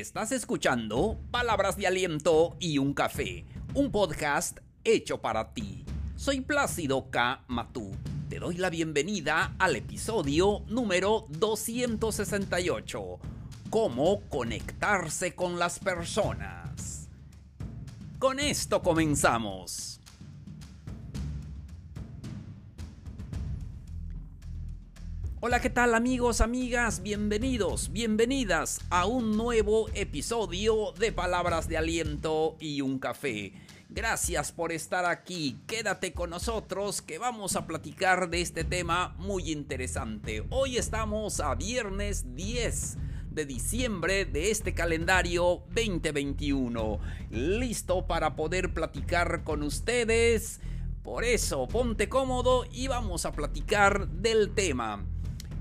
Estás escuchando Palabras de Aliento y un Café, un podcast hecho para ti. Soy Plácido K. Matú. Te doy la bienvenida al episodio número 268. Cómo conectarse con las personas. Con esto comenzamos. Hola, ¿qué tal amigos, amigas? Bienvenidos, bienvenidas a un nuevo episodio de Palabras de Aliento y un Café. Gracias por estar aquí, quédate con nosotros que vamos a platicar de este tema muy interesante. Hoy estamos a viernes 10 de diciembre de este calendario 2021. Listo para poder platicar con ustedes. Por eso, ponte cómodo y vamos a platicar del tema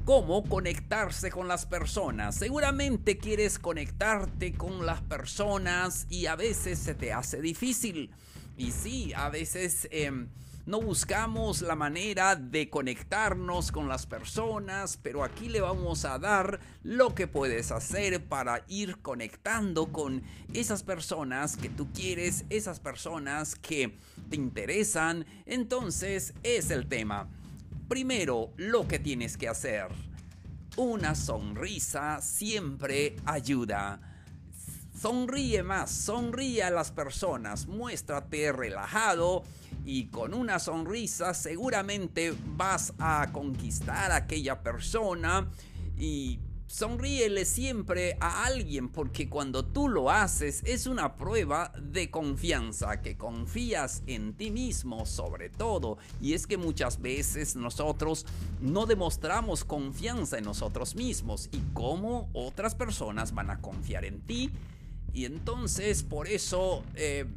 cómo conectarse con las personas. Seguramente quieres conectarte con las personas y a veces se te hace difícil. Y sí, a veces em, no buscamos la manera de conectarnos con las personas, pero aquí le vamos a dar lo que puedes hacer para ir conectando con esas personas que tú quieres, esas personas que te interesan. Entonces es el tema. Primero, lo que tienes que hacer. Una sonrisa siempre ayuda. Sonríe más, sonríe a las personas, muéstrate relajado y con una sonrisa seguramente vas a conquistar a aquella persona y Sonríele siempre a alguien porque cuando tú lo haces es una prueba de confianza, que confías en ti mismo sobre todo. Y es que muchas veces nosotros no demostramos confianza en nosotros mismos y cómo otras personas van a confiar en ti. Y entonces por eso eh,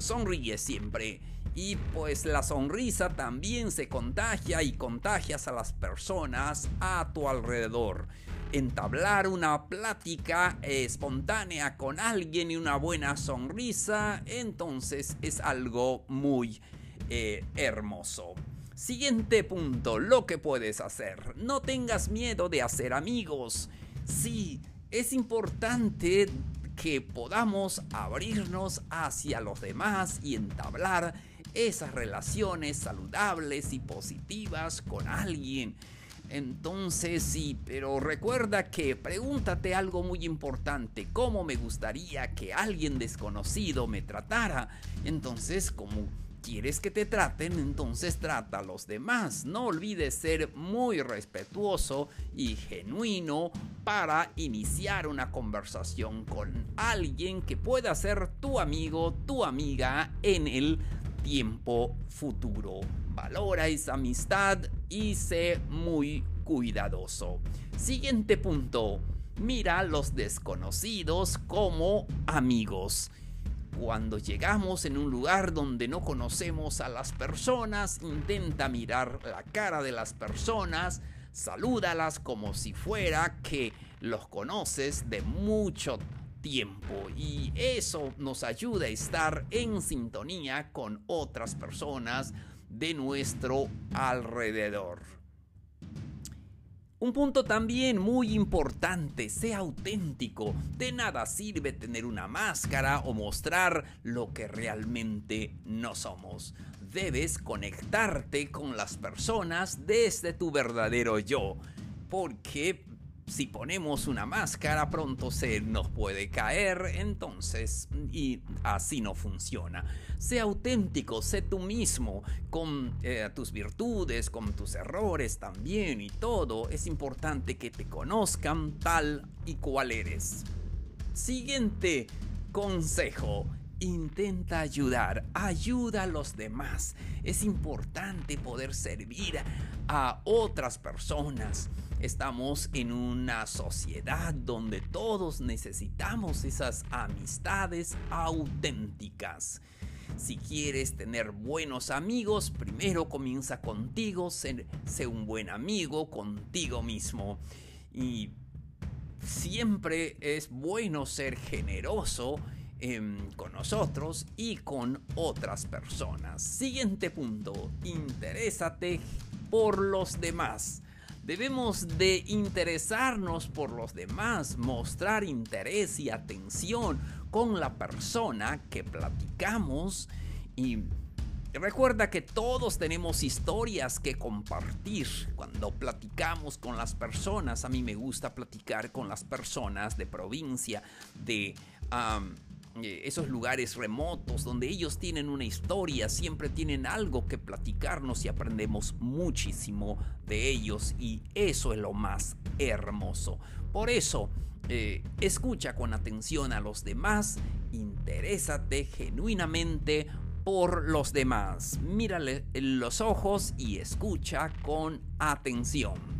sonríe siempre. Y pues la sonrisa también se contagia y contagias a las personas a tu alrededor entablar una plática espontánea con alguien y una buena sonrisa, entonces es algo muy eh, hermoso. Siguiente punto, lo que puedes hacer. No tengas miedo de hacer amigos. Sí, es importante que podamos abrirnos hacia los demás y entablar esas relaciones saludables y positivas con alguien. Entonces sí, pero recuerda que pregúntate algo muy importante, ¿cómo me gustaría que alguien desconocido me tratara? Entonces, como quieres que te traten, entonces trata a los demás. No olvides ser muy respetuoso y genuino para iniciar una conversación con alguien que pueda ser tu amigo, tu amiga en el tiempo futuro. Valora esa amistad y sé muy cuidadoso. Siguiente punto. Mira a los desconocidos como amigos. Cuando llegamos en un lugar donde no conocemos a las personas, intenta mirar la cara de las personas, salúdalas como si fuera que los conoces de mucho tiempo y eso nos ayuda a estar en sintonía con otras personas de nuestro alrededor. Un punto también muy importante, sea auténtico. De nada sirve tener una máscara o mostrar lo que realmente no somos. Debes conectarte con las personas desde tu verdadero yo, porque si ponemos una máscara pronto se nos puede caer, entonces, y así no funciona. Sé auténtico, sé tú mismo, con eh, tus virtudes, con tus errores también y todo. Es importante que te conozcan tal y cual eres. Siguiente consejo. Intenta ayudar, ayuda a los demás. Es importante poder servir a otras personas. Estamos en una sociedad donde todos necesitamos esas amistades auténticas. Si quieres tener buenos amigos, primero comienza contigo, sé, un buen amigo contigo mismo. Y siempre es bueno ser generoso em, con nosotros y con otras personas. Siguiente punto, interésate por los demás. Debemos de interesarnos por los demás, mostrar interés y atención con la persona que platicamos y recuerda que todos tenemos historias que compartir cuando platicamos con las personas. A mí me gusta platicar con las personas de provincia, de... esos lugares remotos donde ellos tienen una historia, siempre tienen algo que platicarnos y aprendemos muchísimo de ellos y eso es lo más hermoso. Por eso, eh, escucha con atención a los demás, interésate genuinamente por los demás, mírale los ojos y escucha con atención.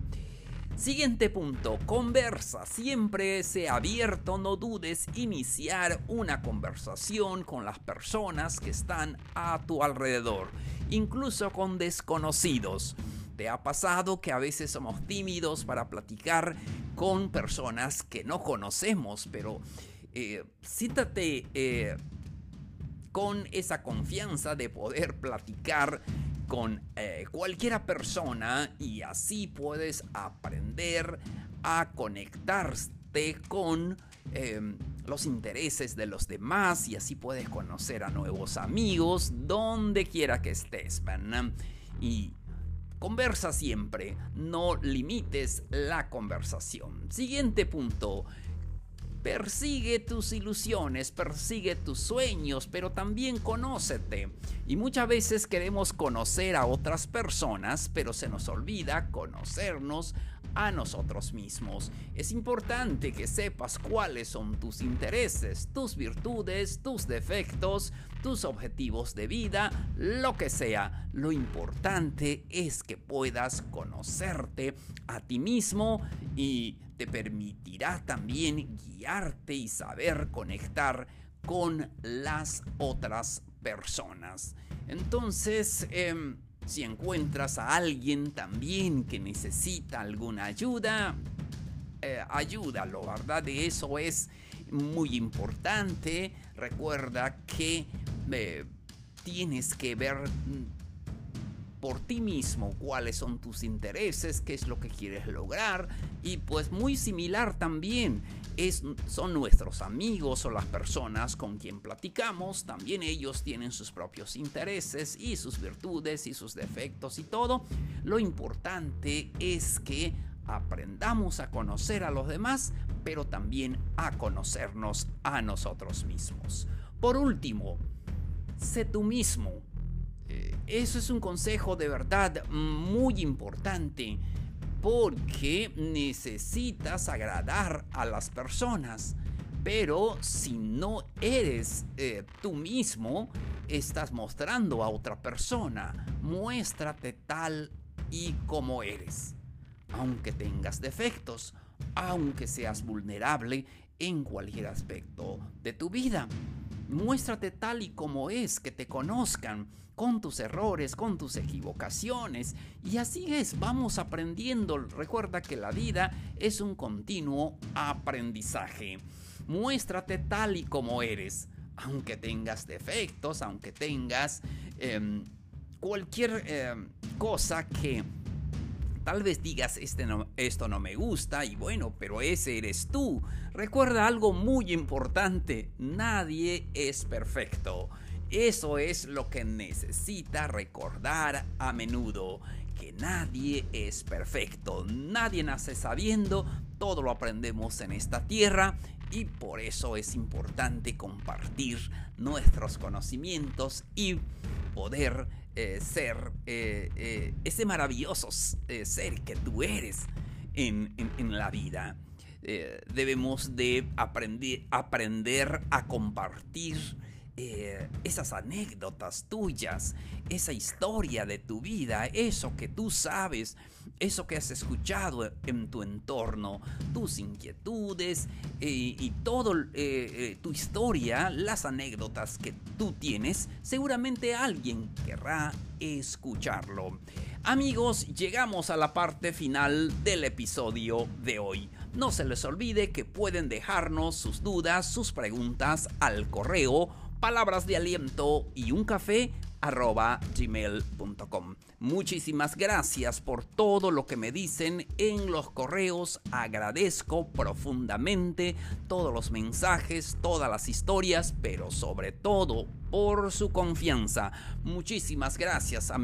Siguiente punto, conversa. Siempre sea abierto, no dudes iniciar una conversación con las personas que están a tu alrededor, incluso con desconocidos. ¿Te ha pasado que a veces somos tímidos para platicar con personas que no conocemos, pero eh, siéntate eh, con esa confianza de poder platicar con eh, cualquiera persona y así puedes aprender a conectarte con em, los intereses de los demás y así puedes conocer a nuevos amigos donde quiera que estés. Y conversa siempre, no limites la conversación. Siguiente punto. Persigue tus ilusiones, persigue tus sueños, pero también conócete. Y muchas veces queremos conocer a otras personas, pero se nos olvida conocernos a nosotros mismos. Es importante que sepas cuáles son tus intereses, tus virtudes, tus defectos, tus objetivos de vida, lo que sea. Lo importante es que puedas conocerte a ti mismo y te permitirá también guiarte y saber conectar con las otras personas. Entonces, em, si encuentras a alguien también que necesita alguna ayuda, eh, ayúdalo, ¿verdad? De eso es muy importante. Recuerda que eh, tienes que ver por ti mismo cuáles son tus intereses, qué es lo que quieres lograr y pues muy similar también es, son nuestros amigos o las personas con quien platicamos, también ellos tienen sus propios intereses y sus virtudes y sus defectos y todo. Lo importante es que aprendamos a conocer a los demás, pero también a conocernos a nosotros mismos. Por último, sé tú mismo eso es un consejo de verdad muy importante porque necesitas agradar a las personas. Pero si no eres eh, tú mismo, estás mostrando a otra persona. Muéstrate tal y como eres. Aunque tengas defectos, aunque seas vulnerable en cualquier aspecto de tu vida. Muéstrate tal y como es, que te conozcan, con tus errores, con tus equivocaciones. Y así es, vamos aprendiendo. Recuerda que la vida es un continuo aprendizaje. Muéstrate tal y como eres, aunque tengas defectos, aunque tengas em, cualquier em, cosa que Tal vez digas, este esto no me gusta y bueno, pero ese eres tú. Recuerda algo muy importante, nadie es perfecto. Eso es lo que necesita recordar a menudo, que nadie es perfecto, nadie nace sabiendo, todo lo aprendemos en esta tierra y por eso es importante compartir nuestros conocimientos y poder eh, ser eh, eh, ese maravilloso ser que tú eres en, la vida. debemos de aprender, aprender a compartir esas anécdotas tuyas, esa historia de tu vida, eso que tú sabes, eso que has escuchado en tu entorno, tus inquietudes y todo tu historia, las anécdotas que tú tienes, seguramente alguien querrá escucharlo. Amigos, llegamos a la parte final del episodio de hoy. No se les olvide que pueden dejarnos sus dudas, sus preguntas al correo palabras de aliento y un café gmail.com. Muchísimas gracias por todo lo que me dicen en los correos. Agradezco profundamente todos los mensajes, todas las historias, pero sobre todo por su confianza. Muchísimas gracias a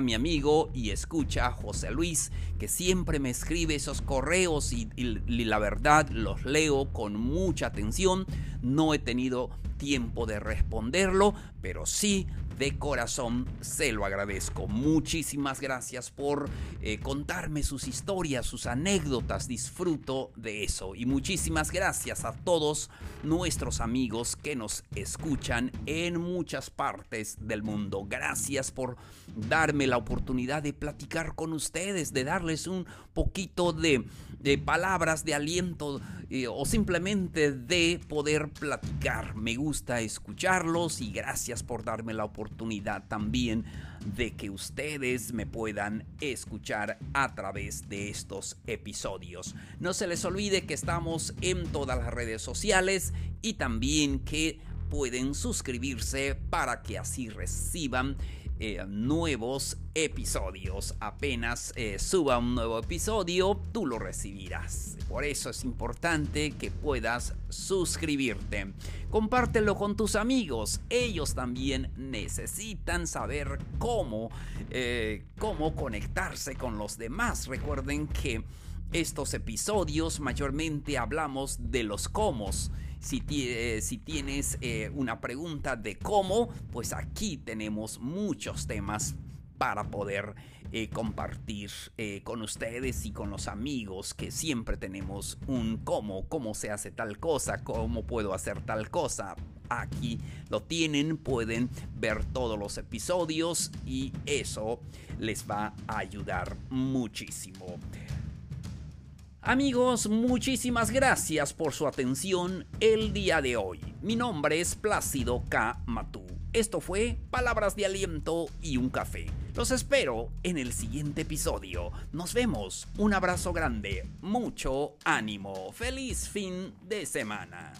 mi, amigo y escucha José Luis, que siempre me escribe esos correos y la verdad los leo con mucha atención. No he tenido tiempo de responderlo, pero sí de corazón se lo agradezco. Muchísimas gracias por eh, contarme sus historias, sus anécdotas. Disfruto de eso. Y muchísimas gracias a todos nuestros amigos que nos escuchan en muchas partes del mundo. Gracias por darme la oportunidad de platicar con ustedes, de darles un poquito de, palabras de aliento eh, o simplemente de poder platicar. Me gusta escucharlos y gracias por darme la oportunidad también de que ustedes me puedan escuchar a través de estos episodios. No se les olvide que estamos en todas las redes sociales y también que pueden suscribirse para que así reciban eh, nuevos episodios. Apenas eh, suba un nuevo episodio, tú lo recibirás. Por eso es importante que puedas suscribirte. Compártelo con tus amigos. Ellos también necesitan saber cómo, eh, cómo conectarse con los demás. Recuerden que estos episodios mayormente hablamos de los cómo. Si, eh, si tienes eh, una pregunta de cómo, pues aquí tenemos muchos temas para poder eh, compartir con ustedes y con los amigos que siempre tenemos un cómo, cómo se hace tal cosa, cómo puedo hacer tal cosa. Aquí lo tienen, pueden ver todos los episodios y eso les va a ayudar muchísimo. Amigos, muchísimas gracias por su atención el día de hoy. Mi nombre es Plácido K. Matú. Esto fue Palabras de Aliento y un Café. Los espero en el siguiente episodio. Nos vemos. Un abrazo grande. Mucho ánimo. Feliz fin de semana.